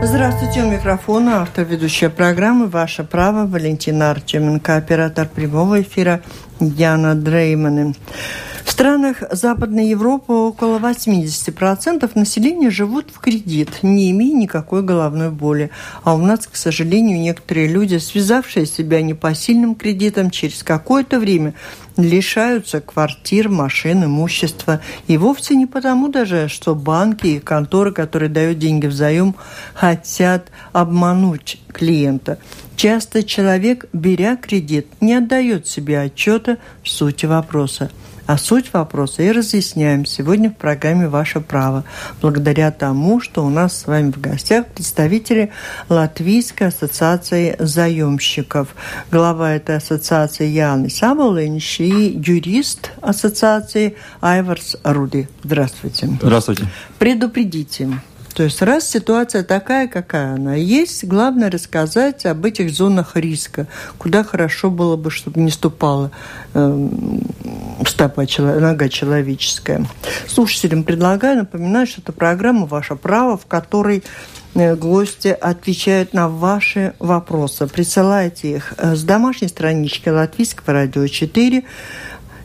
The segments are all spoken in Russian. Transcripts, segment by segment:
Здравствуйте, у микрофона автор ведущая программы «Ваше право» Валентина Артеменко, оператор прямого эфира Яна Дрейманы. В странах Западной Европы около 80% населения живут в кредит, не имея никакой головной боли. А у нас, к сожалению, некоторые люди, связавшие себя непосильным кредитом, через какое-то время лишаются квартир, машин, имущества. И вовсе не потому даже, что банки и конторы, которые дают деньги в заем, хотят обмануть клиента. Часто человек, беря кредит, не отдает себе отчета в сути вопроса. А суть вопроса и разъясняем сегодня в программе «Ваше право», благодаря тому, что у нас с вами в гостях представители Латвийской ассоциации заемщиков. Глава этой ассоциации Яны Сабалынч и юрист ассоциации Айварс Руди. Здравствуйте. Здравствуйте. Предупредите, то есть раз ситуация такая, какая она есть, главное рассказать об этих зонах риска, куда хорошо было бы, чтобы не ступала э, стопа, нога человеческая. Слушателям предлагаю напоминать, что это программа «Ваше право», в которой э, гости отвечают на ваши вопросы. Присылайте их э, с домашней странички Латвийского радио 4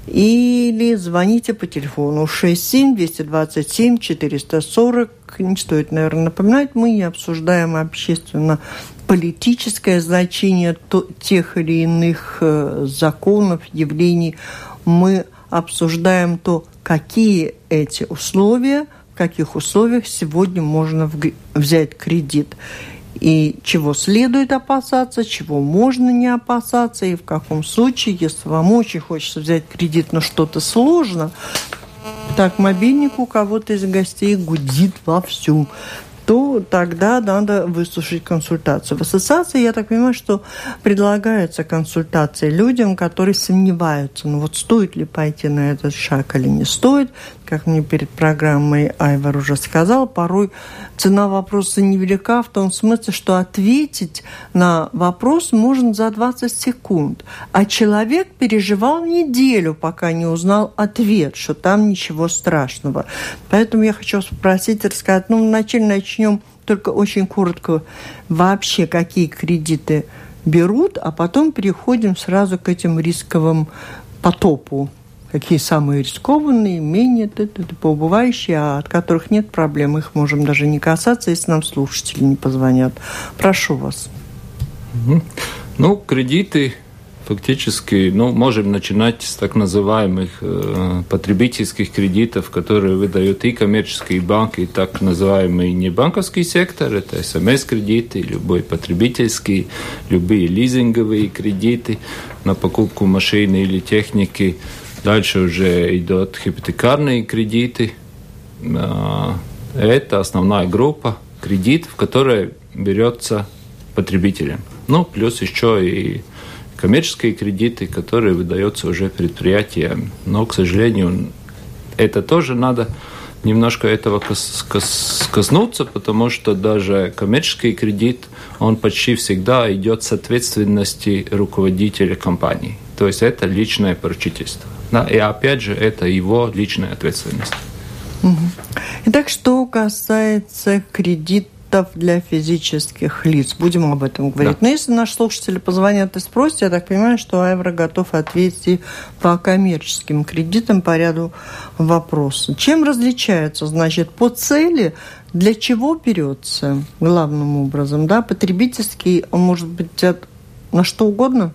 или звоните по телефону 67 227 440. Не стоит, наверное, напоминать, мы не обсуждаем общественно-политическое значение тех или иных э, законов, явлений. Мы обсуждаем то, какие эти условия, в каких условиях сегодня можно взять кредит и чего следует опасаться, чего можно не опасаться, и в каком случае, если вам очень хочется взять кредит, но что-то сложно, так, мобильник у кого-то из гостей гудит вовсю то тогда надо выслушать консультацию. В ассоциации, я так понимаю, что предлагаются консультации людям, которые сомневаются, ну вот стоит ли пойти на этот шаг или не стоит, как мне перед программой Айвар уже сказал, порой цена вопроса невелика в том смысле, что ответить на вопрос можно за 20 секунд. А человек переживал неделю, пока не узнал ответ, что там ничего страшного. Поэтому я хочу спросить, рассказать, ну, вначале начнем только очень коротко вообще, какие кредиты берут, а потом переходим сразу к этим рисковым потопу какие самые рискованные, менее поубывающие, а от которых нет проблем. Их можем даже не касаться, если нам слушатели не позвонят. Прошу вас. Ну, кредиты фактически, ну, можем начинать с так называемых э, потребительских кредитов, которые выдают и коммерческие банки, и так называемый небанковский сектор, это СМС-кредиты, любой потребительский, любые лизинговые кредиты на покупку машины или техники, Дальше уже идут хипотекарные кредиты. А, это основная группа кредитов, которая берется потребителем. Ну, плюс еще и коммерческие кредиты, которые выдаются уже предприятиям. Но, к сожалению, это тоже надо немножко этого кос кос коснуться, потому что даже коммерческий кредит, он почти всегда идет с ответственности руководителя компании. То есть это личное поручительство. Да, и опять же, это его личная ответственность. Итак, что касается кредитов для физических лиц. Будем об этом говорить. Да. Но если наши слушатели позвонят и спросят, я так понимаю, что Айвра готов ответить по коммерческим кредитам по ряду вопросов. Чем различается, значит, по цели, для чего берется главным образом, да, потребительский, он может быть от, на что угодно?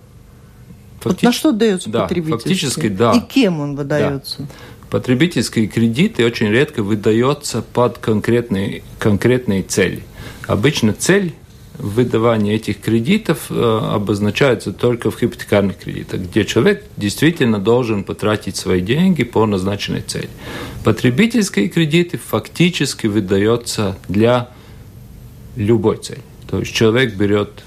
Фактич... Вот на что дается да, потребительский? Фактически, да. И кем он выдается? Да. Потребительские кредиты очень редко выдается под конкретные, конкретные цели. Обычно цель выдавания этих кредитов э, обозначается только в хипотекарных кредитах, где человек действительно должен потратить свои деньги по назначенной цели. Потребительские кредиты фактически выдаются для любой цели. То есть человек берет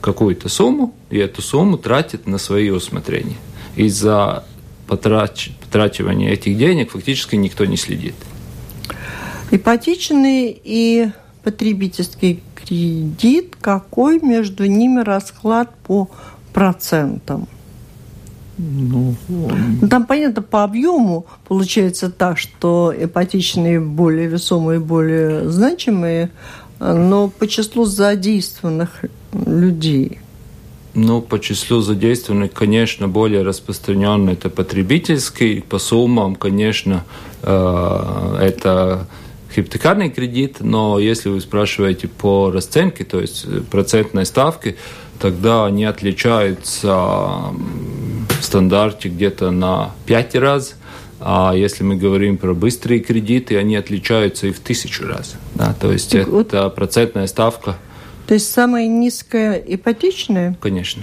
какую-то сумму, и эту сумму тратит на свои усмотрения. И за потрач... потрачивание этих денег фактически никто не следит. Ипотечный и потребительский кредит, какой между ними расклад по процентам? Ну, он... Ну, там, понятно, по объему получается так, что ипотечные более весомые, более значимые, Но по числу задействованных людей – ну, по числу задействованных, конечно, более распространенный это потребительский. По суммам, конечно, э, это хипотекарный кредит, но если вы спрашиваете по расценке, то есть процентной ставки, тогда они отличаются в стандарте где-то на 5 раз. А если мы говорим про быстрые кредиты, они отличаются и в тысячу раз. Да? То есть так это вот... процентная ставка – то есть самая низкая ипотечная? Конечно.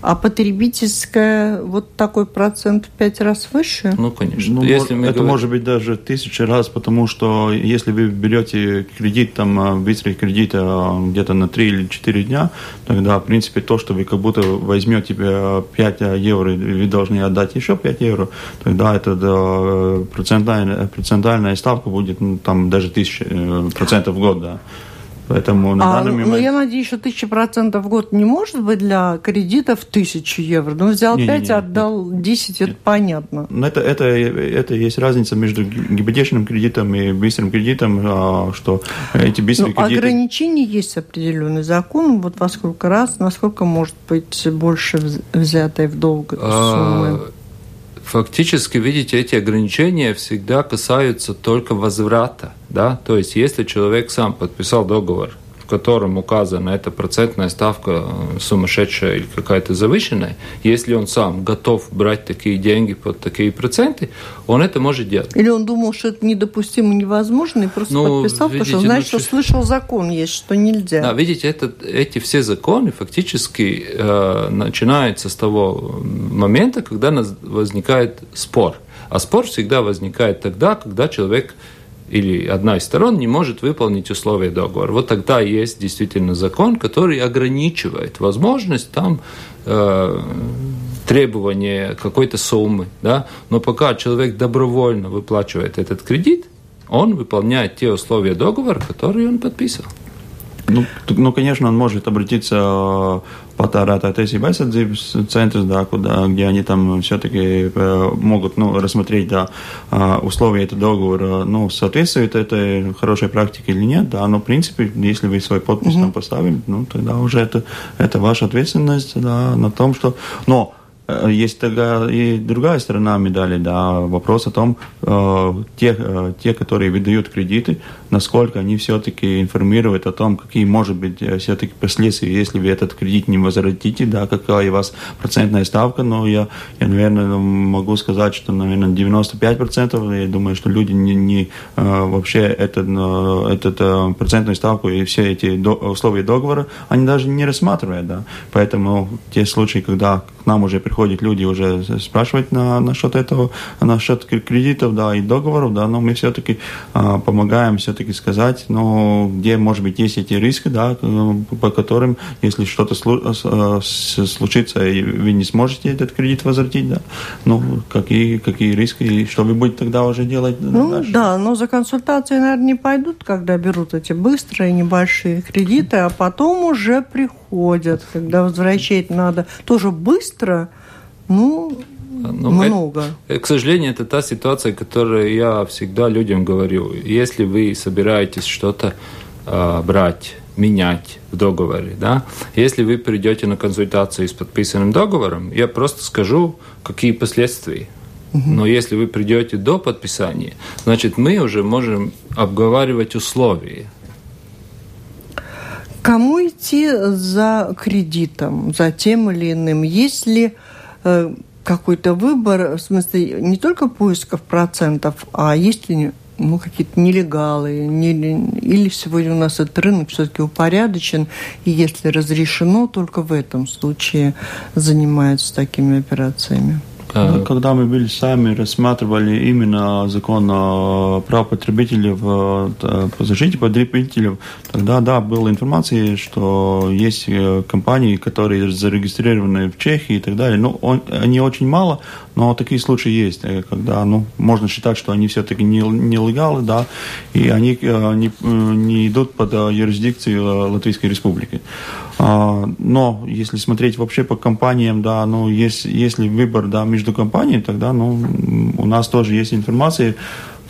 А потребительская вот такой процент в пять раз выше? Ну, конечно. Ну, если это говорим... может быть даже тысячи раз, потому что если вы берете кредит, там, быстрый кредит а, где-то на 3 или 4 дня, тогда, в принципе, то, что вы как будто возьмете 5 евро, вы должны отдать еще 5 евро, тогда это да, процентальная, процентальная ставка будет ну, там даже 1000 э, процентов в год, да. Поэтому на а, данный момент... Ну, я надеюсь, что тысяча процентов в год не может быть для кредита в тысячу евро. Ну, взял не, 5, не, не, отдал нет. 10, это понятно. Но это, это, это есть разница между гипотечным кредитом и быстрым кредитом, а, что эти быстрые ну, кредиты... Ограничения есть определенный закон, вот во сколько раз, насколько может быть больше взятой в долг а, суммы. Фактически, видите, эти ограничения всегда касаются только возврата. Да? То есть, если человек сам подписал договор котором указана эта процентная ставка э, сумасшедшая или какая-то завышенная, если он сам готов брать такие деньги под такие проценты, он это может делать. Или он думал, что это недопустимо, невозможно, и просто ну, подписал, видите, потому что значит, ну, что слышал закон есть, что нельзя. Да, видите, это, эти все законы фактически э, начинаются с того момента, когда возникает спор. А спор всегда возникает тогда, когда человек или одна из сторон не может выполнить условия договора. Вот тогда есть действительно закон, который ограничивает возможность там э, требования какой-то суммы. Да? Но пока человек добровольно выплачивает этот кредит, он выполняет те условия договора, которые он подписал. Ну, ну, конечно, он может обратиться в patērētāju tiesību aizsardzības centrs, да, куда, где они там все-таки э, могут ну, рассмотреть да, условия этого договора, ну, соответствует этой хорошей практике или нет, да, но в принципе, если вы свой подпись mm-hmm. там поставили, ну, тогда уже это, это ваша ответственность, да, на том, что... Но Э, есть тогда и другая сторона медали, да, вопрос о том, э, те, э, те, которые выдают кредиты, насколько они все-таки информируют о том, какие, может быть, э, все-таки последствия, если вы этот кредит не возвратите, да, какая у вас процентная ставка, но я, я наверное, могу сказать, что, наверное, 95%, я думаю, что люди не, не вообще этот, этот процентную ставку и все эти до, условия договора, они даже не рассматривают, да, поэтому те случаи, когда к нам уже приходят приходят люди уже спрашивать на, насчет этого, насчет кредитов, да, и договоров, да, но мы все-таки а, помогаем все-таки сказать, ну, где, может быть, есть эти риски, да, по которым, если что-то а, случится, и вы не сможете этот кредит возвратить, да, ну, какие, какие риски, и что вы будете тогда уже делать ну, дальше? Да, но за консультацией, наверное, не пойдут, когда берут эти быстрые небольшие кредиты, а потом уже приходят, когда возвращать надо тоже быстро – ну, ну много. Это, к сожалению, это та ситуация, которую я всегда людям говорю. Если вы собираетесь что-то э, брать, менять в договоре, да, если вы придете на консультацию с подписанным договором, я просто скажу, какие последствия. Но если вы придете до подписания, значит, мы уже можем обговаривать условия. Кому идти за кредитом, за тем или иным? Если Э, какой-то выбор, в смысле не только поисков процентов, а есть ли ну, какие-то нелегалы, не, или сегодня у нас этот рынок все-таки упорядочен, и если разрешено, только в этом случае занимаются такими операциями. Э, когда мы были сами, рассматривали именно закон прав потребителей по защите потребителей, тогда, да, была информация, что есть э, компании, которые зарегистрированы в Чехии и так далее. Ну, он, они очень мало, но такие случаи есть, э, когда, ну, можно считать, что они все-таки не, нелегалы, да, и они не, не идут под юрисдикцию Латвийской Республики. А, но если смотреть вообще по компаниям, да, ну, есть, если выбор, да, между компаниями, тогда, ну, у нас тоже есть информация,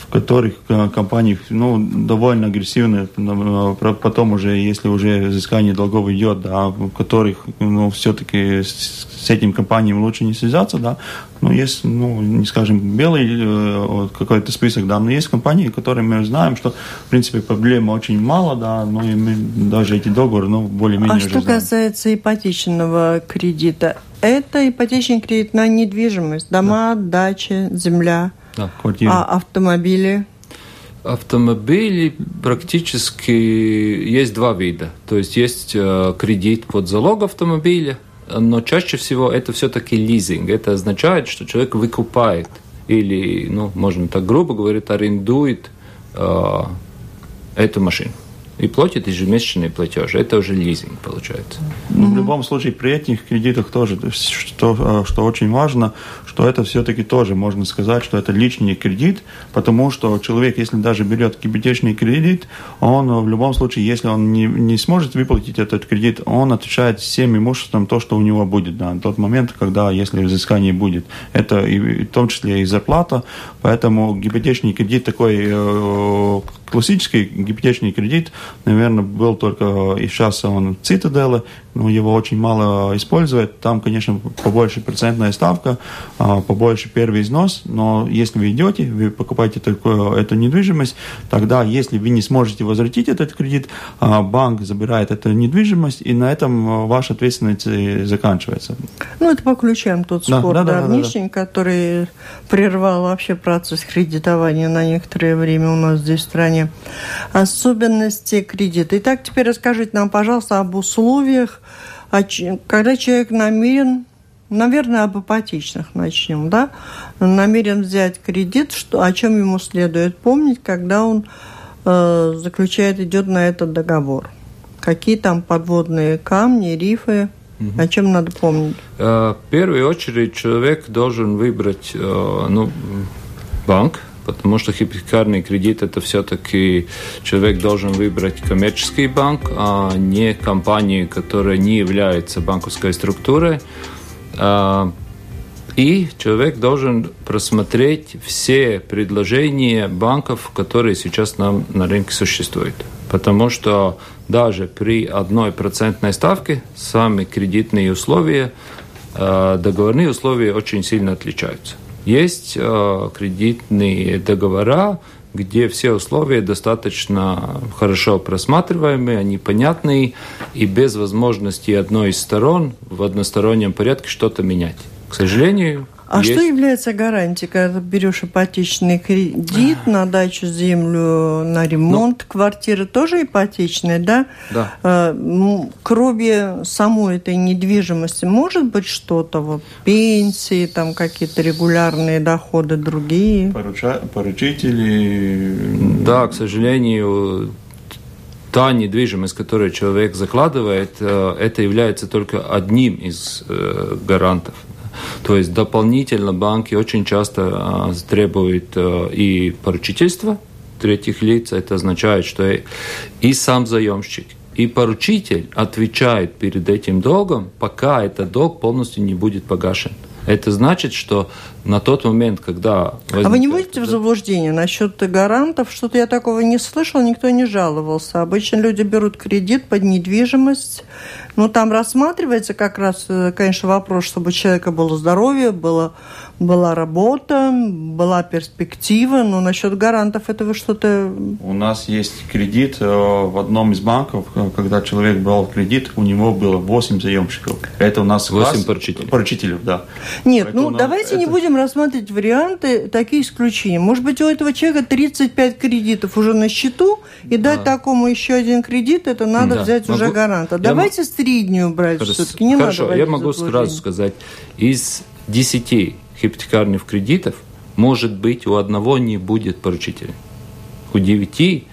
в которых компании ну, довольно агрессивны, потом уже, если уже изыскание долгов идет, да, в которых ну, все-таки с этим компаниям лучше не связаться, да, но есть, ну, не скажем, белый э, какой-то список, да, но есть компании, которые мы знаем, что, в принципе, проблем очень мало, да, но и мы даже эти договоры, ну, более-менее А что знаем. касается ипотечного кредита, это ипотечный кредит на недвижимость, дома, да. дачи, земля, да. а автомобили? Автомобили практически есть два вида. То есть есть э, кредит под залог автомобиля – но чаще всего это все-таки лизинг. Это означает, что человек выкупает или, ну, можно так грубо говорить, арендует э, эту машину и платит ежемесячный платеж. Это уже лизинг получается. Ну, в любом случае, при этих кредитах тоже, что, что очень важно, что это все-таки тоже можно сказать, что это личный кредит, потому что человек, если даже берет ипотечный кредит, он в любом случае, если он не, не сможет выплатить этот кредит, он отвечает всем имуществом то, что у него будет на тот момент, когда, если взыскание будет. Это и, в том числе и зарплата, поэтому ипотечный кредит такой э, классический гипотечный кредит, наверное, был только и сейчас он Цитаделе, но его очень мало используют. Там, конечно, побольше процентная ставка, а, побольше первый износ, но если вы идете, вы покупаете такую, эту недвижимость, тогда, если вы не сможете возвратить этот кредит, а, банк забирает эту недвижимость, и на этом а, ваша ответственность заканчивается. Ну, это по ключам тот спор да, да, да, да, да. который прервал вообще процесс кредитования на некоторое время у нас здесь в стране. Особенности кредита. Итак, теперь расскажите нам, пожалуйста, об условиях, когда человек намерен наверное, об ипотечных начнем, да, намерен взять кредит, что, о чем ему следует помнить, когда он э, заключает, идет на этот договор. Какие там подводные камни, рифы, угу. о чем надо помнить? Э, в первую очередь человек должен выбрать э, ну, банк, потому что хипотекарный кредит это все-таки человек должен выбрать коммерческий банк, а не компанию, которая не является банковской структурой. А, и человек должен просмотреть все предложения банков, которые сейчас нам на рынке существуют. Потому что даже при одной процентной ставке сами кредитные условия, а, договорные условия очень сильно отличаются. Есть э, кредитные договора, где все условия достаточно хорошо просматриваемые, они понятные и без возможности одной из сторон в одностороннем порядке что-то менять. К сожалению, а есть... что является гарантией, когда ты берешь ипотечный кредит на дачу, землю, на ремонт ну, квартиры, тоже ипотечная, да? Да. А, кроме самой этой недвижимости, может быть что-то, вот, пенсии, там какие-то регулярные доходы другие? Поруча... Поручители? Да, к сожалению, та недвижимость, которую человек закладывает, э, это является только одним из э, гарантов. То есть дополнительно банки очень часто а, требуют а, и поручительства третьих лиц. Это означает, что и сам заемщик, и поручитель отвечает перед этим долгом, пока этот долг полностью не будет погашен. Это значит, что на тот момент, когда... А вы не будете в заблуждении насчет гарантов? Что-то я такого не слышал, никто не жаловался. Обычно люди берут кредит под недвижимость. Ну, там рассматривается как раз, э, конечно, вопрос, чтобы у человека было здоровье, было была работа, была перспектива, но насчет гарантов этого что-то... У нас есть кредит э, в одном из банков, э, когда человек брал кредит, у него было 8 заемщиков. Это у нас 8 класс... поручителей. Поручителей, да. Нет, Поэтому ну давайте это... не будем будем рассматривать варианты, такие исключения. Может быть, у этого человека 35 кредитов уже на счету, и да. дать такому еще один кредит, это надо да. взять могу... уже гаранта. Давайте я... среднюю брать Хорошо. все-таки, не Хорошо, надо я могу сразу сказать, из 10 хипотекарных кредитов, может быть, у одного не будет поручителя. У 9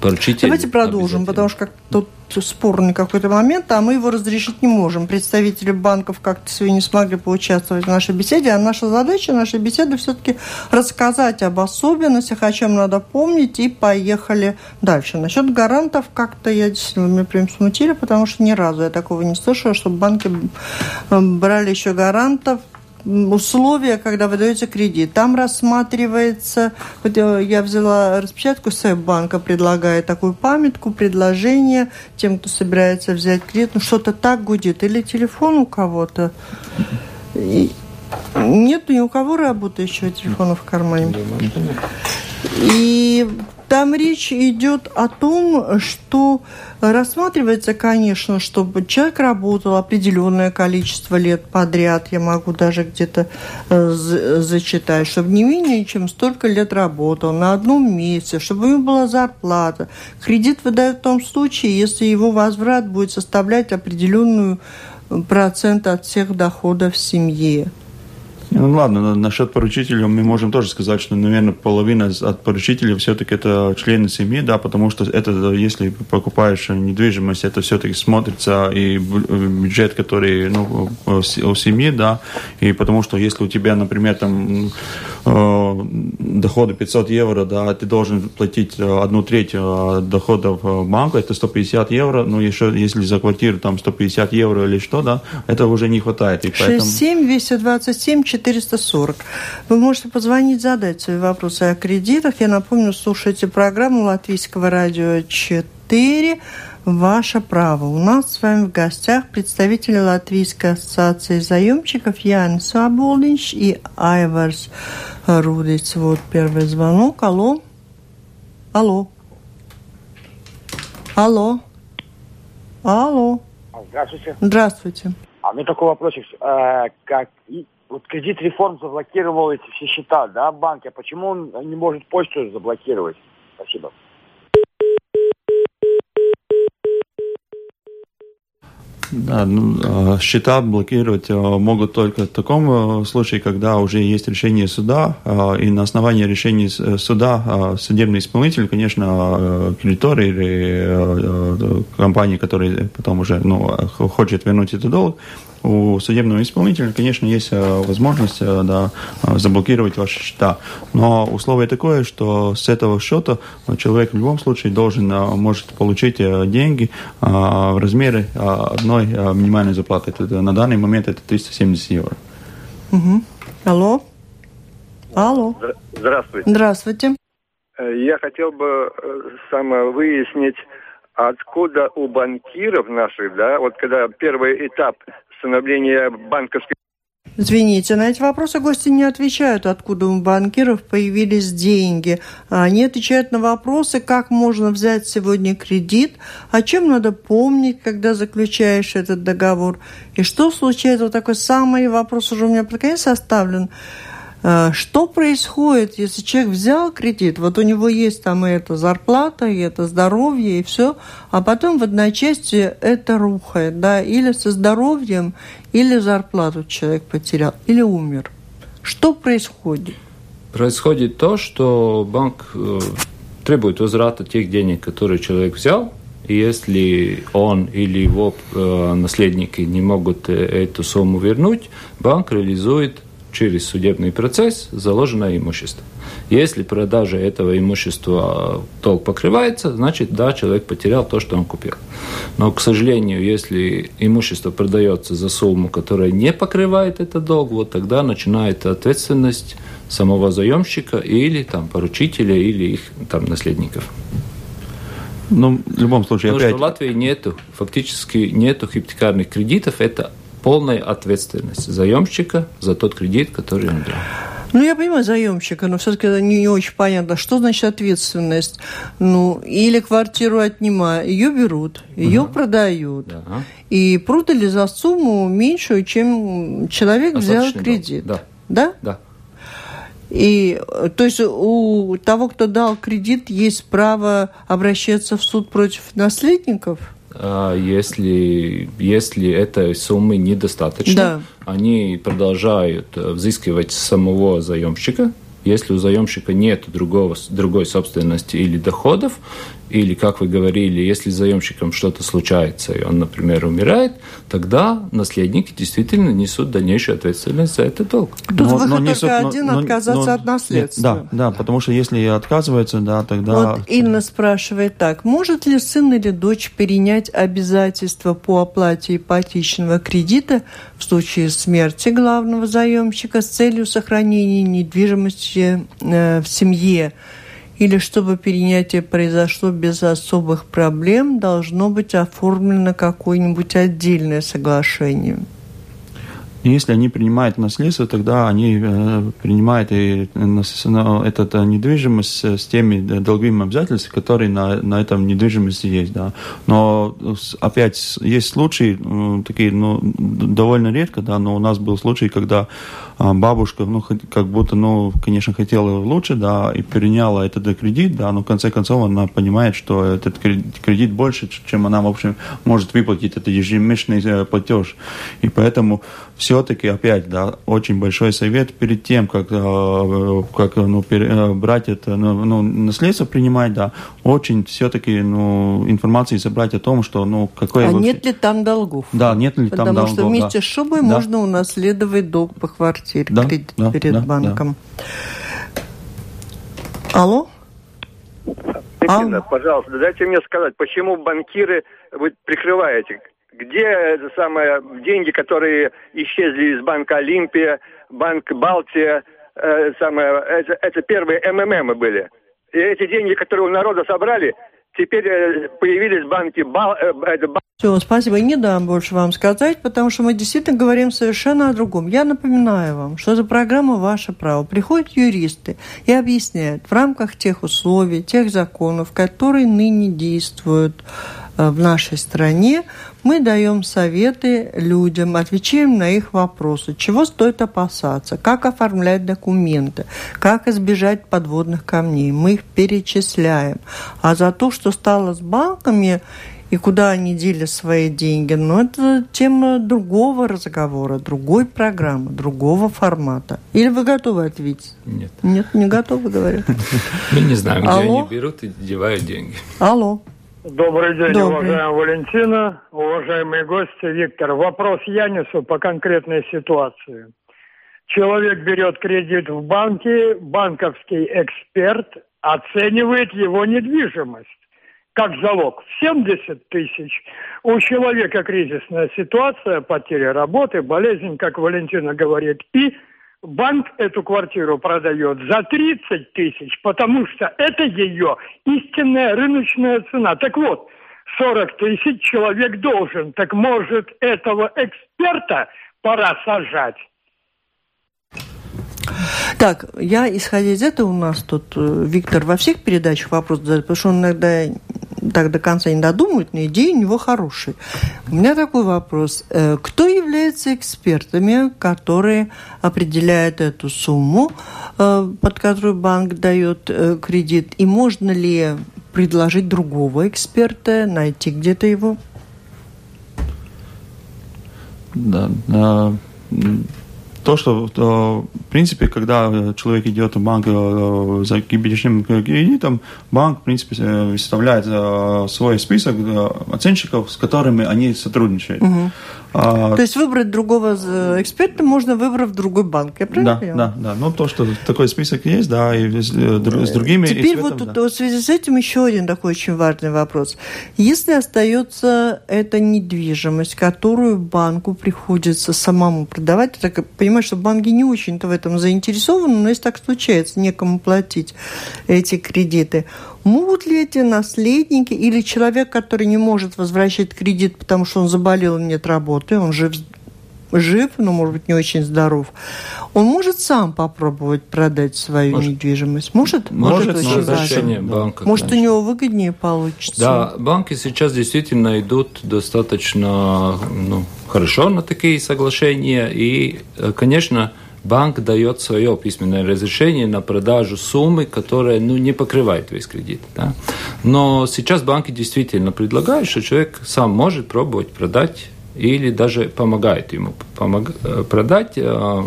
поручитель. Давайте продолжим, потому что как тут спорный какой-то момент, а мы его разрешить не можем. Представители банков как-то сегодня не смогли поучаствовать в нашей беседе, а наша задача, наша беседы все-таки рассказать об особенностях, о чем надо помнить, и поехали дальше. Насчет гарантов как-то я действительно, меня прям смутили, потому что ни разу я такого не слышала, чтобы банки брали еще гарантов условия, когда выдается кредит. Там рассматривается, вот я взяла распечатку банка предлагает такую памятку, предложение тем, кто собирается взять кредит, ну что-то так гудит, или телефон у кого-то. Нет ни у кого работающего телефона в кармане. И там речь идет о том, что рассматривается, конечно, чтобы человек работал определенное количество лет подряд, я могу даже где-то э, зачитать, чтобы не менее чем столько лет работал на одном месте, чтобы у него была зарплата. Кредит выдают в том случае, если его возврат будет составлять определенную процент от всех доходов в семье. Ну ладно, насчет поручителей мы можем тоже сказать, что, наверное, половина от поручителей все-таки это члены семьи, да, потому что это, если покупаешь недвижимость, это все-таки смотрится и бюджет, который ну, у семьи, да, и потому что если у тебя, например, там э, доходы 500 евро, да, ты должен платить одну треть э, доходов банка, это 150 евро, ну еще если за квартиру там 150 евро или что, да, это уже не хватает. И поэтому... 67 227 440. Вы можете позвонить, задать свои вопросы о кредитах. Я напомню, слушайте программу Латвийского радио 4 «Ваше право». У нас с вами в гостях представители Латвийской ассоциации заемщиков Янис Свободинч и Айварс Рудиц. Вот первый звонок. Алло. Алло. Алло. Алло. Здравствуйте. Здравствуйте. А у меня такой вопросик. Э, как вот кредит реформ заблокировал эти все счета, да, банки. А почему он не может почту заблокировать? Спасибо. Да, ну, а, счета блокировать а, могут только в таком а, случае, когда уже есть решение суда, и на основании решения суда судебный исполнитель, конечно, кредитор или компания, которая потом уже ну, хочет вернуть этот долг, у судебного исполнителя, конечно, есть э, возможность э, да, э, заблокировать ваши счета. Но условие такое, что с этого счета человек в любом случае должен, может получить деньги в размере одной минимальной зарплаты. Это, на данный момент это 370 евро. Угу. Алло? Алло. Здравствуйте. Здравствуйте. Я хотел бы самое выяснить, откуда у банкиров наших, да, вот когда первый этап становления банковской Извините, на эти вопросы гости не отвечают, откуда у банкиров появились деньги. Они отвечают на вопросы, как можно взять сегодня кредит, о чем надо помнить, когда заключаешь этот договор, и что случается. Вот такой самый вопрос уже у меня под конец составлен. Э, что происходит, если человек взял кредит, вот у него есть там и эта зарплата, и это здоровье, и все, а потом в одночасье это рухает, да, или со здоровьем, или зарплату человек потерял, или умер. Что происходит? Происходит то, что банк э, требует возврата тех денег, которые человек взял, и если он или его э, наследники не могут эту сумму вернуть, банк реализует через судебный процесс заложенное имущество. Если продажа этого имущества долг покрывается, значит, да, человек потерял то, что он купил. Но, к сожалению, если имущество продается за сумму, которая не покрывает этот долг, вот тогда начинает ответственность самого заемщика или там, поручителя, или их там, наследников. Ну, в любом случае, Потому опять... что в Латвии нету, фактически нету хипотекарных кредитов, это полная ответственность заемщика за тот кредит, который он взял. Ну, я понимаю заемщика, но все-таки это не, не очень понятно, что значит ответственность. Ну, или квартиру отнимают, ее берут, ее угу. продают. Да. И продали за сумму меньшую, чем человек Достаточно взял кредит. Да. Да? Да. И, то есть у того, кто дал кредит, есть право обращаться в суд против наследников? А если, если этой суммы недостаточно, да. они продолжают э, взыскивать самого заемщика. Если у заемщика нет другого, другой собственности или доходов, или, как вы говорили, если с заемщиком что-то случается, и он, например, умирает, тогда наследники действительно несут дальнейшую ответственность за этот долг. Тут но, выход но несут, только один но, отказаться но, от наследства. Нет, да, да, потому что если отказывается, да, тогда... Вот Инна спрашивает так, может ли сын или дочь перенять обязательства по оплате ипотечного кредита в случае смерти главного заемщика с целью сохранения недвижимости э, в семье? Или чтобы перенятие произошло без особых проблем, должно быть оформлено какое-нибудь отдельное соглашение. Если они принимают наследство, тогда они э, принимают и э, этот э, недвижимость с теми долговыми обязательствами, которые на, на этом недвижимости есть. Да. Но опять есть случаи, такие ну, довольно редко, да, но у нас был случай, когда бабушка, ну, как будто, ну, конечно, хотела лучше, да, и переняла этот кредит, да, но в конце концов она понимает, что этот кредит больше, чем она, в общем, может выплатить, это ежемесячный э, платеж. И поэтому все-таки опять, да, очень большой совет перед тем, как, э, как ну, э, брать это, ну, ну, наследство принимать, да, очень все-таки, ну, информации собрать о том, что, ну, какой... А нет ли там долгов? Да, нет ли Потому там долгов, Потому что вместе да. с шубой да. можно унаследовать долг по квартире квартире да, кредит да, перед да, банком. Да. Алло? Екатерина, а? пожалуйста, дайте мне сказать, почему банкиры вы прикрываете? Где это самое, деньги, которые исчезли из банка Олимпия, банк Балтия, э, самое, это, это первые МММ были. И эти деньги, которые у народа собрали, теперь э, появились банки э, все, спасибо. Не дам больше вам сказать, потому что мы действительно говорим совершенно о другом. Я напоминаю вам, что за программа «Ваше право». Приходят юристы и объясняют в рамках тех условий, тех законов, которые ныне действуют в нашей стране, мы даем советы людям, отвечаем на их вопросы, чего стоит опасаться, как оформлять документы, как избежать подводных камней. Мы их перечисляем. А за то, что стало с банками и куда они дели свои деньги. Но это тема другого разговора, другой программы, другого формата. Или вы готовы ответить? Нет. Нет, не готовы, говорят. Мы не знаем, где они берут и девают деньги. Алло. Добрый день, Добрый. уважаемая Валентина, уважаемые гости. Виктор, вопрос я несу по конкретной ситуации. Человек берет кредит в банке, банковский эксперт оценивает его недвижимость как залог 70 тысяч. У человека кризисная ситуация, потеря работы, болезнь, как Валентина говорит, и банк эту квартиру продает за 30 тысяч, потому что это ее истинная рыночная цена. Так вот, 40 тысяч человек должен. Так может этого эксперта пора сажать? Так, я, исходя из этого, у нас тут э, Виктор во всех передачах вопрос задает, потому что он иногда так до конца не додумывает, но идея у него хорошая. У меня такой вопрос. Э, кто является экспертами, которые определяют эту сумму, э, под которую банк дает кредит? И можно ли предложить другого эксперта, найти где-то его? Да то, что в принципе, когда человек идет в банк э, за гибридным кредитом, банк, в принципе, э, выставляет э, свой список оценщиков, с которыми они сотрудничают. Угу. А, то есть выбрать другого эксперта можно, выбрав другой банк, я правильно да, понимаю? Да, да. Ну, то, что такой список есть, да, и с, с другими Теперь вот тут, да. в связи с этим еще один такой очень важный вопрос. Если остается эта недвижимость, которую банку приходится самому продавать, я так понимаю, что банки не очень-то в этом заинтересованы, но если так случается, некому платить эти кредиты, Могут ли эти наследники или человек, который не может возвращать кредит, потому что он заболел и нет работы, он жив, жив, но, может быть, не очень здоров, он может сам попробовать продать свою может. недвижимость? Может? Может, может очень разрешение банка. Может, конечно. у него выгоднее получится? Да, банки сейчас действительно идут достаточно ну, хорошо на такие соглашения. И, э, конечно, банк дает свое письменное разрешение на продажу суммы, которая ну, не покрывает весь кредит. Да? Но сейчас банки действительно предлагают, что человек сам может пробовать продать или даже помогает ему помог, э, продать, э,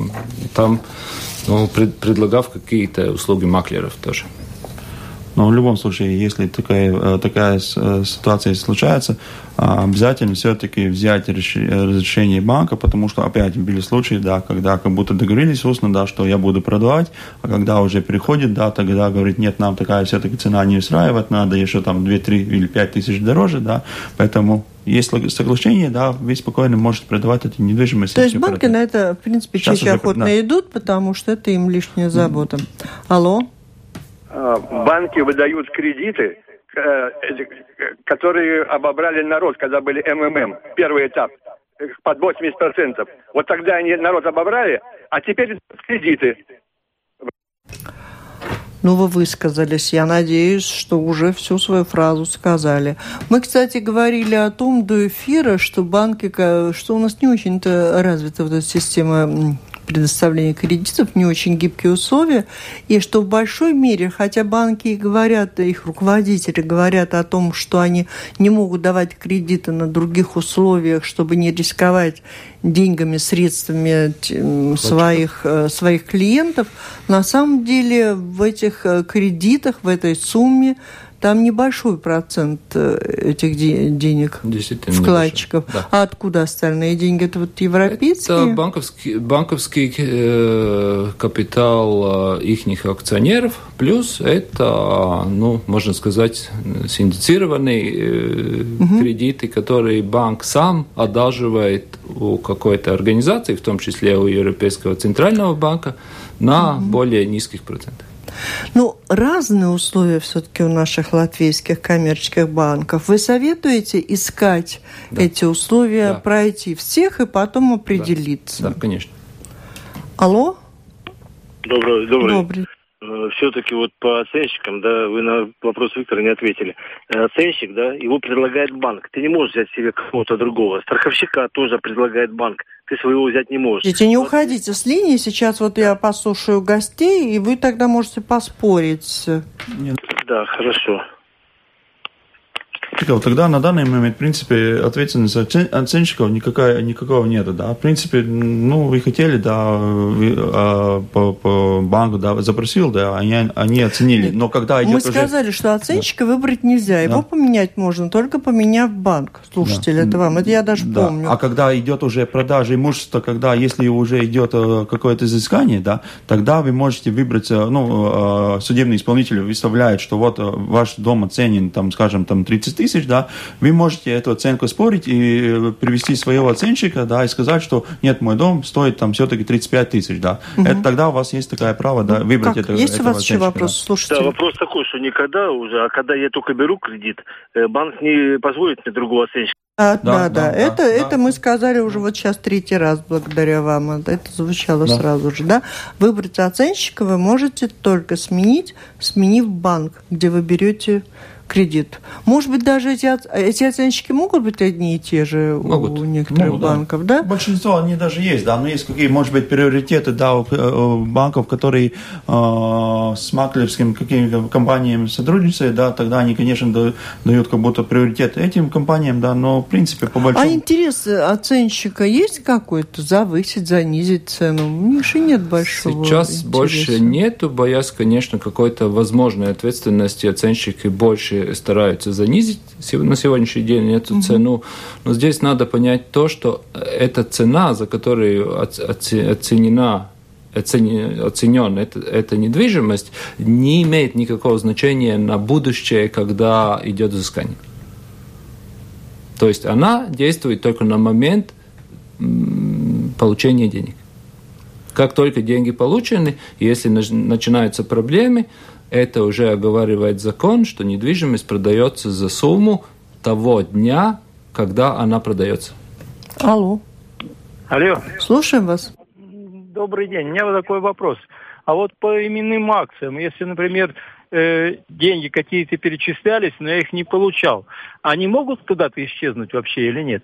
там, ну, пред, предлагав какие-то услуги маклеров тоже. Но в любом случае, если такая, такая ситуация случается, обязательно все-таки взять разрешение банка, потому что, опять, были случаи, да, когда как будто договорились устно, да, что я буду продавать, а когда уже приходит, да, тогда говорит, нет, нам такая все-таки цена не устраивает, надо еще там 2, 3 или 5 тысяч дороже, да, поэтому есть соглашение, да, вы спокойно можете продавать эту недвижимость. То есть банки на это, в принципе, чаще охотно да. идут, потому что это им лишняя забота. Алло? А, банки выдают кредиты, э, которые обобрали народ, когда были МММ, первый этап, под 80%. Вот тогда они народ обобрали, а теперь кредиты. Ну, вы высказались. Я надеюсь, что уже всю свою фразу сказали. Мы, кстати, говорили о том до эфира, что банки, что у нас не очень-то развита вот эта система предоставления кредитов, не очень гибкие условия, и что в большой мере, хотя банки и говорят, их руководители говорят о том, что они не могут давать кредиты на других условиях, чтобы не рисковать деньгами, средствами своих, э, своих клиентов, на самом деле в этих э, кредитах, в этой сумме там небольшой процент э, этих денег вкладчиков. Да. А откуда остальные деньги? Это вот европейские? Это банковский, банковский э, капитал э, их акционеров, плюс это, ну, можно сказать, синдицированные э, угу. кредиты, которые банк сам одалживает у какой-то организации, в том числе у Европейского центрального банка, на угу. более низких процентах. Ну, разные условия все-таки у наших латвийских коммерческих банков. Вы советуете искать да. эти условия, да. пройти всех и потом определиться? Да, да конечно. Алло? Добрый. Добрый. добрый. Э, все-таки вот по оценщикам, да, вы на вопрос Виктора не ответили. Э, оценщик, да, его предлагает банк. Ты не можешь взять себе какого-то другого. Страховщика тоже предлагает банк. Ты своего взять не можешь. Дети, не вот. уходите с линии. Сейчас вот я послушаю гостей, и вы тогда можете поспорить. Нет. Да, хорошо. Тогда на данный момент, в принципе, ответственность оценщиков никакая, никакого нет, да. В принципе, ну, вы хотели, да, а, по, по банку, да, запросил, да, они, они оценили. Но когда идет Мы уже... сказали, что оценщика да. выбрать нельзя, его да. поменять можно, только поменяв банк. Слушатель, да. это вам, это я даже да. помню. А когда идет уже продажа имущества, когда, если уже идет э, какое-то изыскание, да, тогда вы можете выбрать, э, ну, э, судебный исполнитель выставляет, что вот ваш дом оценен, там, скажем, там 30 тысяч, да, вы можете эту оценку спорить и э, привести своего оценщика, да, и сказать, что нет, мой дом стоит там все-таки 35 тысяч, да. Угу. Это тогда у вас есть такое право, да, выбрать как? это. Есть у вас еще вопрос, да. слушайте. Да, вопрос такой, что никогда уже, а когда я только беру кредит, э, банк не позволит мне другого оценщика. Да, да, да. да. Это, да, это мы сказали уже вот сейчас третий раз благодаря вам. Это звучало да. сразу же, да? Выбрать оценщика вы можете только сменить, сменив банк, где вы берете кредит. Может быть, даже эти, эти оценщики могут быть одни и те же могут. у некоторых могут, банков, да. да? Большинство они даже есть, да, но есть какие, может быть, приоритеты, да, у, у банков, которые э, с маклерскими какими компаниями сотрудничают, да, тогда они, конечно, дают, дают как будто приоритет этим компаниям, да, но, в принципе, по большому... А интерес оценщика есть какой-то? Завысить, занизить цену? У них же нет большого Сейчас интереса. больше нету, боясь, конечно, какой-то возможной ответственности оценщики больше стараются занизить на сегодняшний день эту цену. Но здесь надо понять то, что эта цена, за которую оценена оценен эта, эта недвижимость, не имеет никакого значения на будущее, когда идет взыскание. То есть она действует только на момент получения денег. Как только деньги получены, если начинаются проблемы, это уже оговаривает закон, что недвижимость продается за сумму того дня, когда она продается. Алло. Алло. Слушаем вас. Добрый день. У меня вот такой вопрос. А вот по именным акциям, если, например, э, деньги какие-то перечислялись, но я их не получал, они могут куда-то исчезнуть вообще или нет?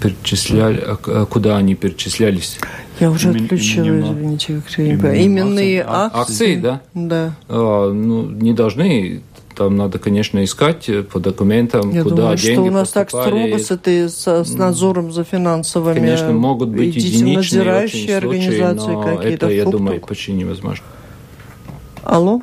Перечисляли, а, а куда они перечислялись? Я уже отключила, извините, Именные акции. Акции, да? Да. А, ну, не должны там надо, конечно, искать по документам, Я куда думаю, деньги что у нас поступали. так строго с, этой, с, с надзором за финансовыми. Конечно, могут быть единичные очень случаи, но это, я думаю, почти невозможно. Алло.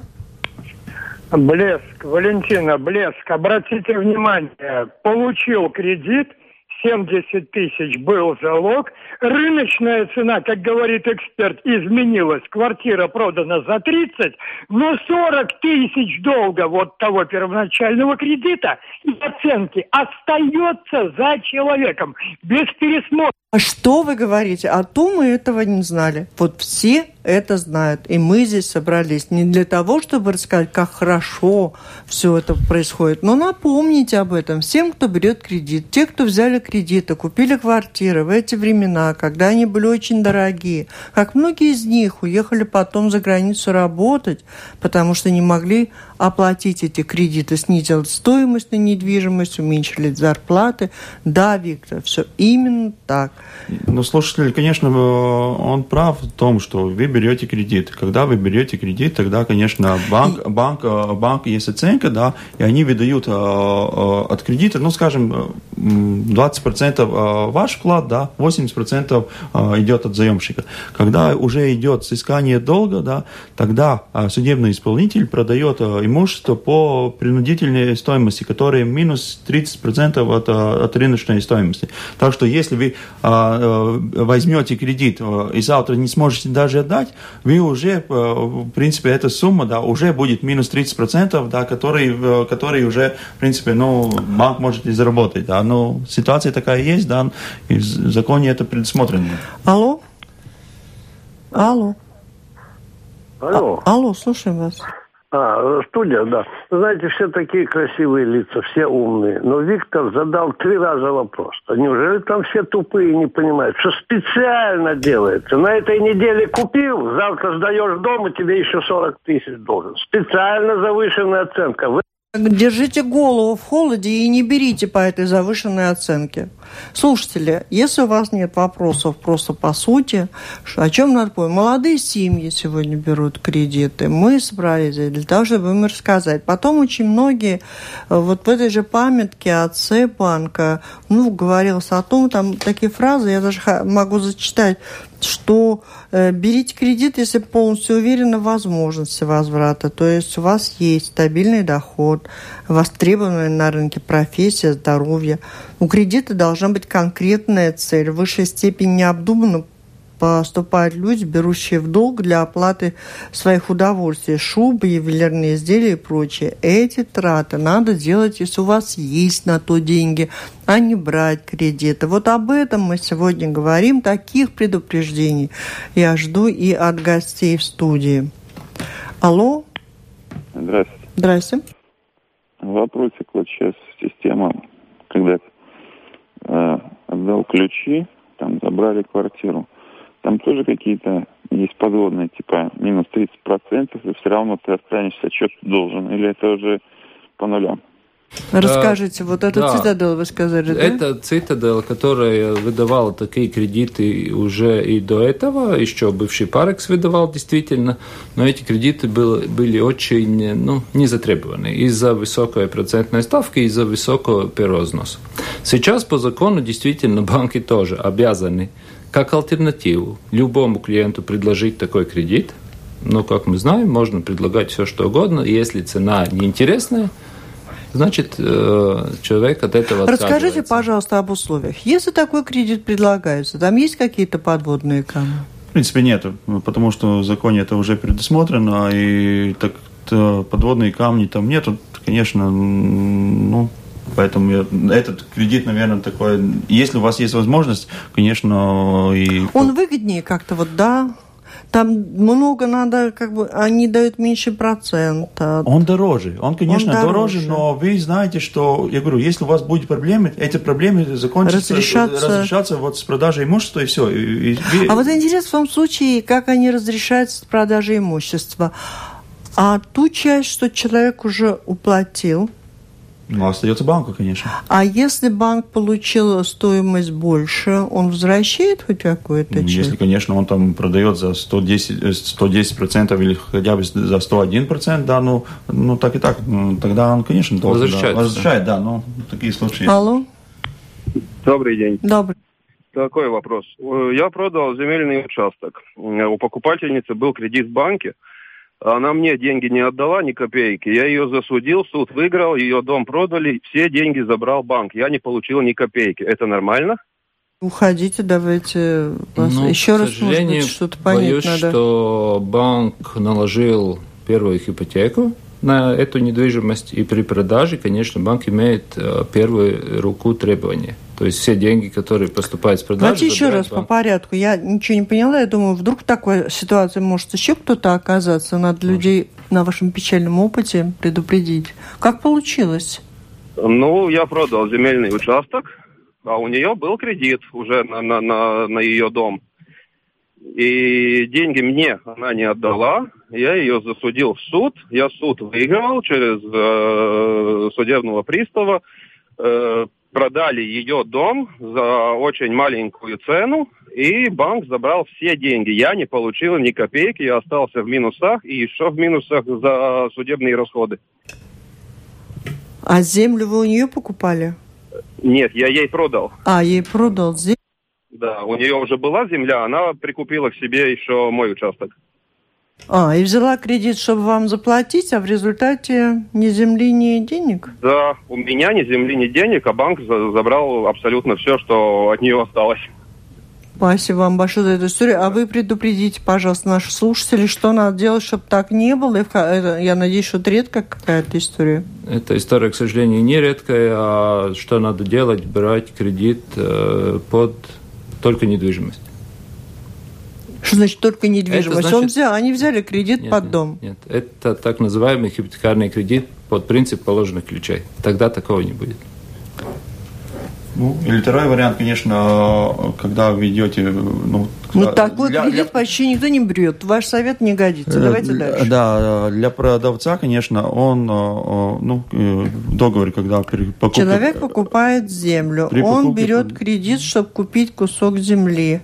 Блеск, Валентина, Блеск, обратите внимание, получил кредит – 70 тысяч был залог. Рыночная цена, как говорит эксперт, изменилась. Квартира продана за 30, но 40 тысяч долга вот того первоначального кредита и оценки остается за человеком без пересмотра. А что вы говорите? А то мы этого не знали. Вот все это знают. И мы здесь собрались не для того, чтобы рассказать, как хорошо все это происходит, но напомнить об этом всем, кто берет кредит. Те, кто взяли кредиты, купили квартиры в эти времена, когда они были очень дорогие. Как многие из них уехали потом за границу работать, потому что не могли оплатить эти кредиты, снизил стоимость на недвижимость, уменьшили зарплаты. Да, Виктор, все именно так. Ну, слушатель, конечно, э, он прав в том, что вы берете кредит. Когда вы берете кредит, тогда, конечно, банк, банк, э, банк есть оценка, да, и они выдают э, от кредита, ну, скажем, 20% ваш вклад, да, 80% идет от заемщика. Когда уже идет сыскание долга, да, тогда судебный исполнитель продает имущество по принудительной стоимости, которая минус 30% от, от рыночной стоимости. Так что если вы а, возьмете кредит э, и завтра не сможете даже отдать, вы уже, э, в принципе, эта сумма, да, уже будет минус 30%, да, который, э, который уже, в принципе, ну, банк может и заработать, да, но ситуация такая есть, да, и в законе это предусмотрено. Алло? Алло? Алло. А, алло, слушаем вас. А, студия, да. Знаете, все такие красивые лица, все умные. Но Виктор задал три раза вопрос. А неужели там все тупые не понимают, что специально делается? На этой неделе купил, завтра сдаешь дом, и тебе еще 40 тысяч должен. Специально завышенная оценка. Держите голову в холоде и не берите по этой завышенной оценке. Слушатели, если у вас нет вопросов просто по сути, о чем надо помнить? Молодые семьи сегодня берут кредиты. Мы собрались для того, чтобы им рассказать. Потом очень многие, э, вот в этой же памятке отце банка, ну, говорилось о том, там такие фразы, я даже могу зачитать, что э, берите кредит, если полностью уверены в возможности возврата. То есть у вас есть стабильный доход, востребованная на рынке профессия, здоровье. У кредита должна быть конкретная цель. В высшей степени необдуманно поступают люди, берущие в долг для оплаты своих удовольствий, шубы, ювелирные изделия и прочее. Эти траты надо делать, если у вас есть на то деньги, а не брать кредиты. Вот об этом мы сегодня говорим, таких предупреждений я жду и от гостей в студии. Алло? Здравствуйте. Здравствуйте. Вопросик вот сейчас система, когда э, отдал ключи, там забрали квартиру. Там тоже какие-то есть подводные, типа минус 30%, и все равно ты останешься, что ты должен, или это уже по нулям? Расскажите, вот эту да. цитадель вы сказали, да? Это цитадель, которая выдавала такие кредиты уже и до этого, еще бывший Парекс выдавал действительно, но эти кредиты были, были очень ну, не затребованы из-за высокой процентной ставки, из-за высокого перозноса. Сейчас по закону действительно банки тоже обязаны как альтернативу любому клиенту предложить такой кредит. Но, как мы знаем, можно предлагать все, что угодно. Если цена неинтересная, значит, э, человек от этого Расскажите, пожалуйста, об условиях. Если такой кредит предлагается, там есть какие-то подводные камни? В принципе, нет, потому что в законе это уже предусмотрено, и так подводные камни там нет. Конечно, ну, Поэтому я, этот кредит, наверное, такой... Если у вас есть возможность, конечно, и... Он выгоднее как-то, вот, да? Там много надо, как бы, они дают меньше процента. Он дороже. Он, конечно, Он дороже. дороже, но вы знаете, что, я говорю, если у вас будут проблемы, эти проблемы закончатся, разрешаться, разрешаться вот с продажей имущества и все. И, и, а вот интересно в том случае, как они разрешаются с продажей имущества. А ту часть, что человек уже уплатил, ну, остается банку, конечно. А если банк получил стоимость больше, он возвращает хоть какую-то часть? Если, конечно, он там продает за 110, 110 процентов или хотя бы за 101 процент, да, ну, ну так и так, ну, тогда он, конечно, должен, возвращает. Да, возвращает, да, но такие случаи. Алло. Добрый день. Добрый. Такой вопрос. Я продал земельный участок. У покупательницы был кредит в банке – Она мне деньги не отдала, ни копейки. Я ее засудил, суд выиграл, ее дом продали, все деньги забрал банк. Я не получил ни копейки. Это нормально? Уходите, давайте вас ну, еще раз, может быть, что-то понять боюсь, надо. что банк наложил первую ипотеку на эту недвижимость, и при продаже, конечно, банк имеет э, первую руку требования. То есть все деньги, которые поступают с продажи... Давайте еще раз банк. по порядку. Я ничего не поняла. Я думаю, вдруг в такой ситуации может еще кто-то оказаться. Надо может. людей на вашем печальном опыте предупредить. Как получилось? Ну, я продал земельный участок, а у нее был кредит уже на, на, на, на ее дом. И деньги мне она не отдала. Я ее засудил в суд. Я суд выиграл через э, судебного пристава. Э, продали ее дом за очень маленькую цену, и банк забрал все деньги. Я не получил ни копейки, я остался в минусах, и еще в минусах за судебные расходы. А землю вы у нее покупали? Нет, я ей продал. А, ей продал землю? Да, у нее уже была земля, она прикупила к себе еще мой участок. А, и взяла кредит, чтобы вам заплатить, а в результате ни земли, ни денег? Да, у меня ни земли, ни денег, а банк забрал абсолютно все, что от нее осталось. Спасибо вам большое за эту историю. А вы предупредите, пожалуйста, наших слушателей, что надо делать, чтобы так не было. Я надеюсь, что это редкая какая-то история. Эта история, к сожалению, не редкая. А что надо делать? Брать кредит э, под только недвижимость. Что значит только недвижимость? Значит... Он взял, они взяли кредит нет, под нет, дом. Нет, это так называемый хипотекарный кредит под принцип положенных ключей. Тогда такого не будет. Ну, или второй вариант, конечно, когда вы идете... Ну, ну такой для, кредит для... почти никто не берет. Ваш совет не годится. Э, Давайте для, дальше. Да, для продавца, конечно, он, э, ну, э, договор, когда при покупке... Человек покупает землю, он берет кредит, чтобы купить кусок земли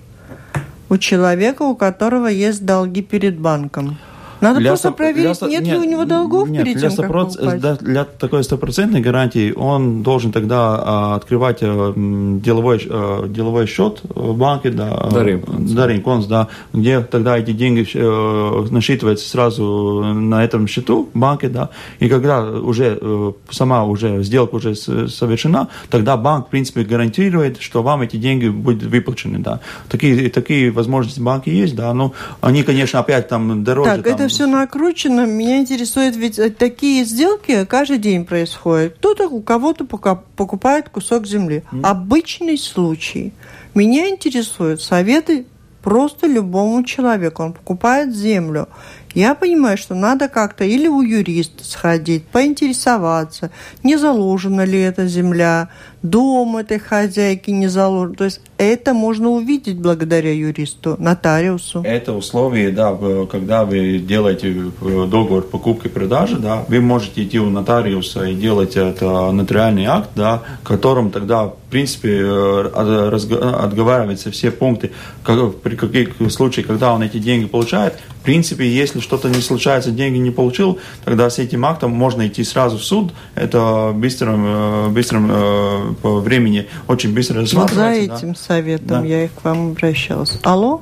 у человека, у которого есть долги перед банком. Надо для просто проверить, для, нет, нет ли у него долгов нет, перед для тем, как для, для такой стопроцентной гарантии он должен тогда а, открывать а, деловой, а, деловой счет в банке, да, Даринконс, да, где тогда эти деньги а, насчитываются сразу на этом счету в банке, да, и когда уже а, сама уже сделка уже совершена, тогда банк, в принципе, гарантирует, что вам эти деньги будут выплачены, да. Такие, такие возможности банки есть, да, но они, конечно, опять там дороже. Так, там, это все накручено. Меня интересует, ведь э, такие сделки каждый день происходят. Кто-то у кого-то покупает кусок земли. Mm. Обычный случай. Меня интересуют советы просто любому человеку. Он покупает землю. Я понимаю, что надо как-то или у юриста сходить, поинтересоваться, не заложена ли эта земля, дом этой хозяйки не заложен. То есть это можно увидеть благодаря юристу, нотариусу. Это условие, да, когда вы делаете э, договор покупки-продажи, да, вы можете идти у нотариуса и делать это нотариальный акт, да, которым тогда, в принципе, э, отговариваются все пункты, как, при каких случаях, когда он эти деньги получает. В принципе, если что-то не случается, деньги не получил, тогда с этим актом можно идти сразу в суд. Это быстрым, э, быстрым по времени очень быстро рассматривается. Вот за этим да? советом да. я и к вам обращалась. Алло?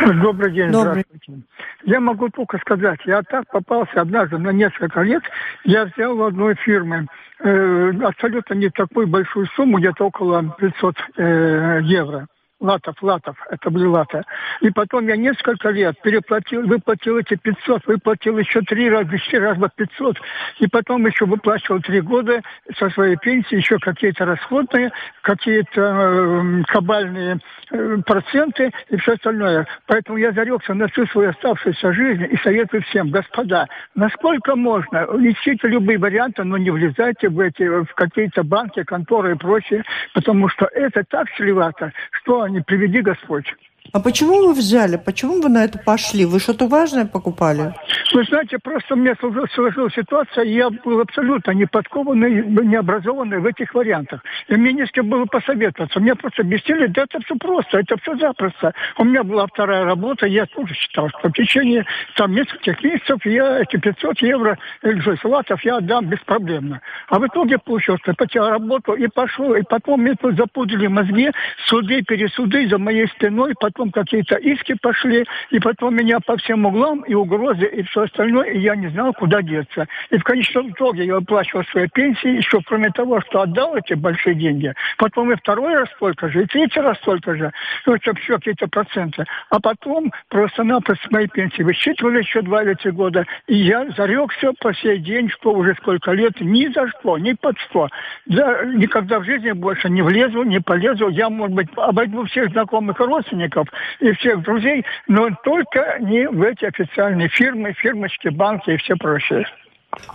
Добрый день, Добрый. здравствуйте. Я могу только сказать, я так попался однажды на несколько лет, я взял у одной фирмы э, абсолютно не такую большую сумму, где-то около 500 э, евро латов, латов, это были латы. И потом я несколько лет переплатил, выплатил эти 500, выплатил еще три раза, четыре раза 500, и потом еще выплачивал три года со своей пенсии еще какие-то расходные, какие-то э, кабальные э, проценты и все остальное. Поэтому я зарекся на всю свою оставшуюся жизнь и советую всем, господа, насколько можно, ищите любые варианты, но не влезайте в эти, в какие-то банки, конторы и прочее, потому что это так чревато, что не приведи Господь. А почему вы взяли? Почему вы на это пошли? Вы что-то важное покупали? Вы знаете, просто мне сложилась ситуация, я был абсолютно не подкованный, не образованный в этих вариантах. И мне не с кем было посоветоваться. Мне просто объяснили, да это все просто, это все запросто. У меня была вторая работа, я тоже считал, что в течение там нескольких месяцев я эти 500 евро или 6 латов я отдам беспроблемно. А в итоге получилось, что потерял работу и пошел, и потом мне тут запудрили мозги, суды, пересуды за моей спиной, потом какие-то иски пошли, и потом меня по всем углам, и угрозы, и все остальное, и я не знал, куда деться. И в конечном итоге я выплачивал свои пенсии, еще кроме того, что отдал эти большие деньги, потом и второй раз столько же, и третий раз столько же, ну, это все какие-то проценты. А потом просто-напросто мои пенсии высчитывали еще два или три года, и я зарекся по сей день, что уже сколько лет, ни за что, ни под что. Да, никогда в жизни больше не влезу, не полезу. Я, может быть, обойду всех знакомых и родственников и всех друзей, но только не в эти официальные фирмы, фирмочки, банки и все прочее.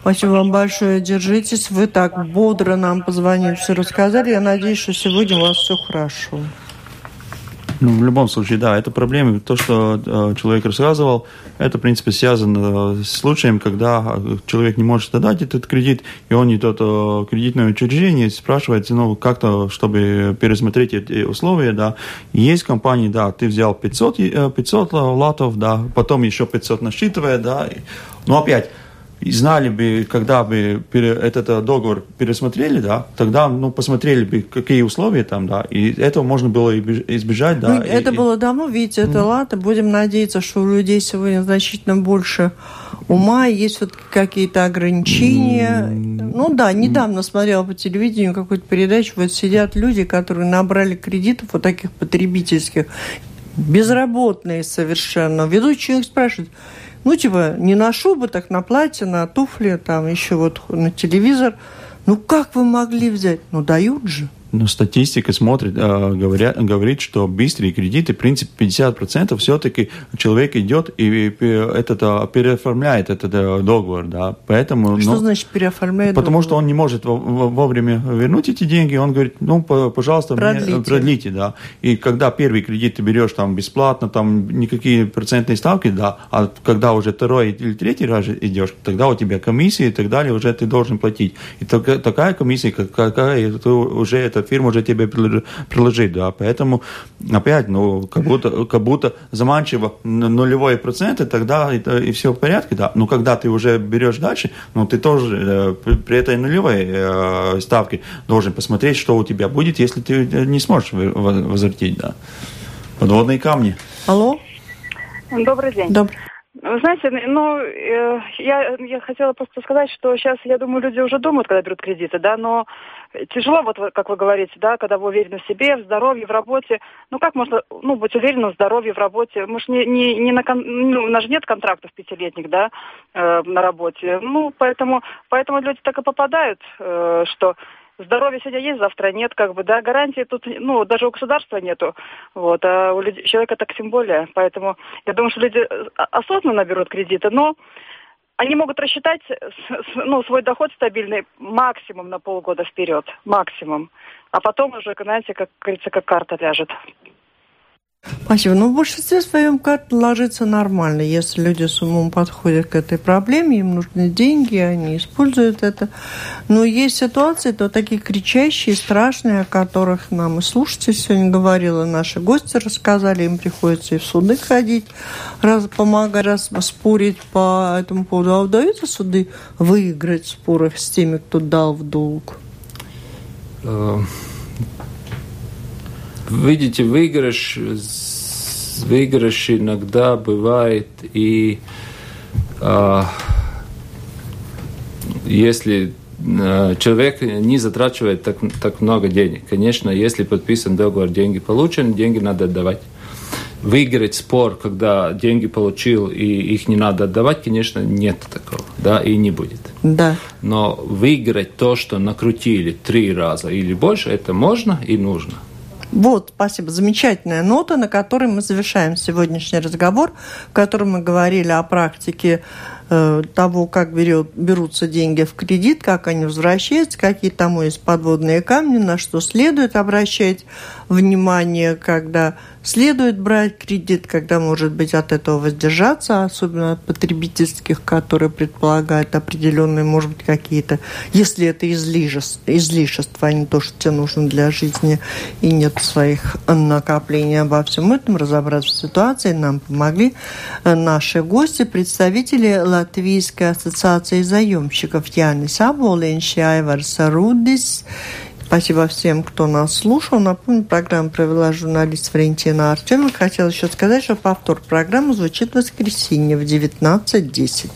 Спасибо вам большое. Держитесь. Вы так бодро нам позвонили, все рассказали. Я надеюсь, что сегодня у вас все хорошо. Ну, в любом случае, да, это проблема. То, что э, человек рассказывал, это, в принципе, связано с случаем, когда человек не может отдать этот кредит, и он идет в кредитное учреждение, спрашивает, ну, как-то, чтобы пересмотреть эти условия, да. есть компании, да, ты взял 500, 500 э, латов, да, потом еще 500 насчитывая, да, но опять и знали бы, когда бы этот э, договор пересмотрели, да, тогда, ну, посмотрели бы, какие условия там, да, и этого можно было избежать, да. Ну, и, это и... было давно, видите, это mm. лата. Будем надеяться, что у людей сегодня значительно больше ума, есть вот какие-то ограничения. Mm. Ну да, недавно смотрела по телевидению какую-то передачу, вот сидят люди, которые набрали кредитов вот таких потребительских, безработные совершенно. Ведущий их спрашивает, ну, типа, не на шубу, так на платье, на туфли, там еще вот на телевизор. Ну, как вы могли взять? Ну, дают же. Ну, статистика смотрит, э, говорят, говорит, что быстрые кредиты, в принципе, 50% все-таки человек идет и этот, а, переоформляет этот э, договор, да, поэтому... Что ну, значит переоформляет Потому договор? что он не может вовремя вернуть эти деньги, он говорит, ну, пожалуйста, продлите. Мне, продлите, да. И когда первый кредит ты берешь там бесплатно, там никакие процентные ставки, да, а когда уже второй или третий раз идешь, тогда у тебя комиссия и так далее, уже ты должен платить. И такая комиссия, какая ты уже это фирма уже тебе приложит, да, поэтому опять, ну, как будто, как будто заманчиво нулевой процент, и тогда это, и все в порядке, да, но когда ты уже берешь дальше, ну, ты тоже э, при этой нулевой э, ставке должен посмотреть, что у тебя будет, если ты не сможешь возвратить, да. Подводные камни. Алло? Добрый день. Добрый. Вы знаете, ну, э, я, я хотела просто сказать, что сейчас, я думаю, люди уже думают, когда берут кредиты, да, но тяжело, вот как вы говорите, да, когда вы уверены в себе, в здоровье, в работе. Ну, как можно, ну, быть уверенным в здоровье, в работе? Мы же не, не, не на, ну, у нас же нет контрактов пятилетних, да, э, на работе. Ну, поэтому, поэтому люди так и попадают, э, что здоровье сегодня есть, завтра нет, как бы, да, гарантии тут, ну, даже у государства нету, вот, а у людей, человека так тем более, поэтому я думаю, что люди э, осознанно берут кредиты, но они могут рассчитать ну, свой доход стабильный максимум на полгода вперед, максимум, а потом уже, знаете, как говорится, как карта ляжет. Спасибо. Ну, в большинстве своем карта ложится нормально. Если люди с умом подходят к этой проблеме, им нужны деньги, они используют это. Но есть ситуации, то такие кричащие, страшные, о которых нам и слушатель сегодня говорила, наши гости рассказали, им приходится и в суды ходить, раз, помогать, раз спорить по этому поводу. А удается суды выиграть споры с теми, кто дал в долг? Видите, выигрыш, выигрыш иногда бывает и а, если а, человек не затрачивает так, так много денег. Конечно, если подписан договор, деньги получены, деньги надо отдавать. Выиграть спор, когда деньги получил и их не надо отдавать, конечно, нет такого, да, и не будет. Да. Но выиграть то, что накрутили три раза или больше, это можно и нужно. Вот, спасибо. Замечательная нота, на которой мы завершаем сегодняшний разговор, в котором мы говорили о практике того, как берет, берутся деньги в кредит, как они возвращаются, какие тому есть подводные камни, на что следует обращать внимание, когда следует брать кредит, когда, может быть, от этого воздержаться, особенно от потребительских, которые предполагают определенные, может быть, какие-то, если это излишества, излишества, а не то, что тебе нужно для жизни, и нет своих накоплений обо всем этом, разобраться в ситуации нам помогли наши гости, представители Латвийской ассоциации заемщиков Янис Аболинш и Айварс Рудис Спасибо всем, кто нас слушал. Напомню, программу провела журналист Валентина Артеменко. Хотела еще сказать, что повтор программы звучит в воскресенье в 19.10.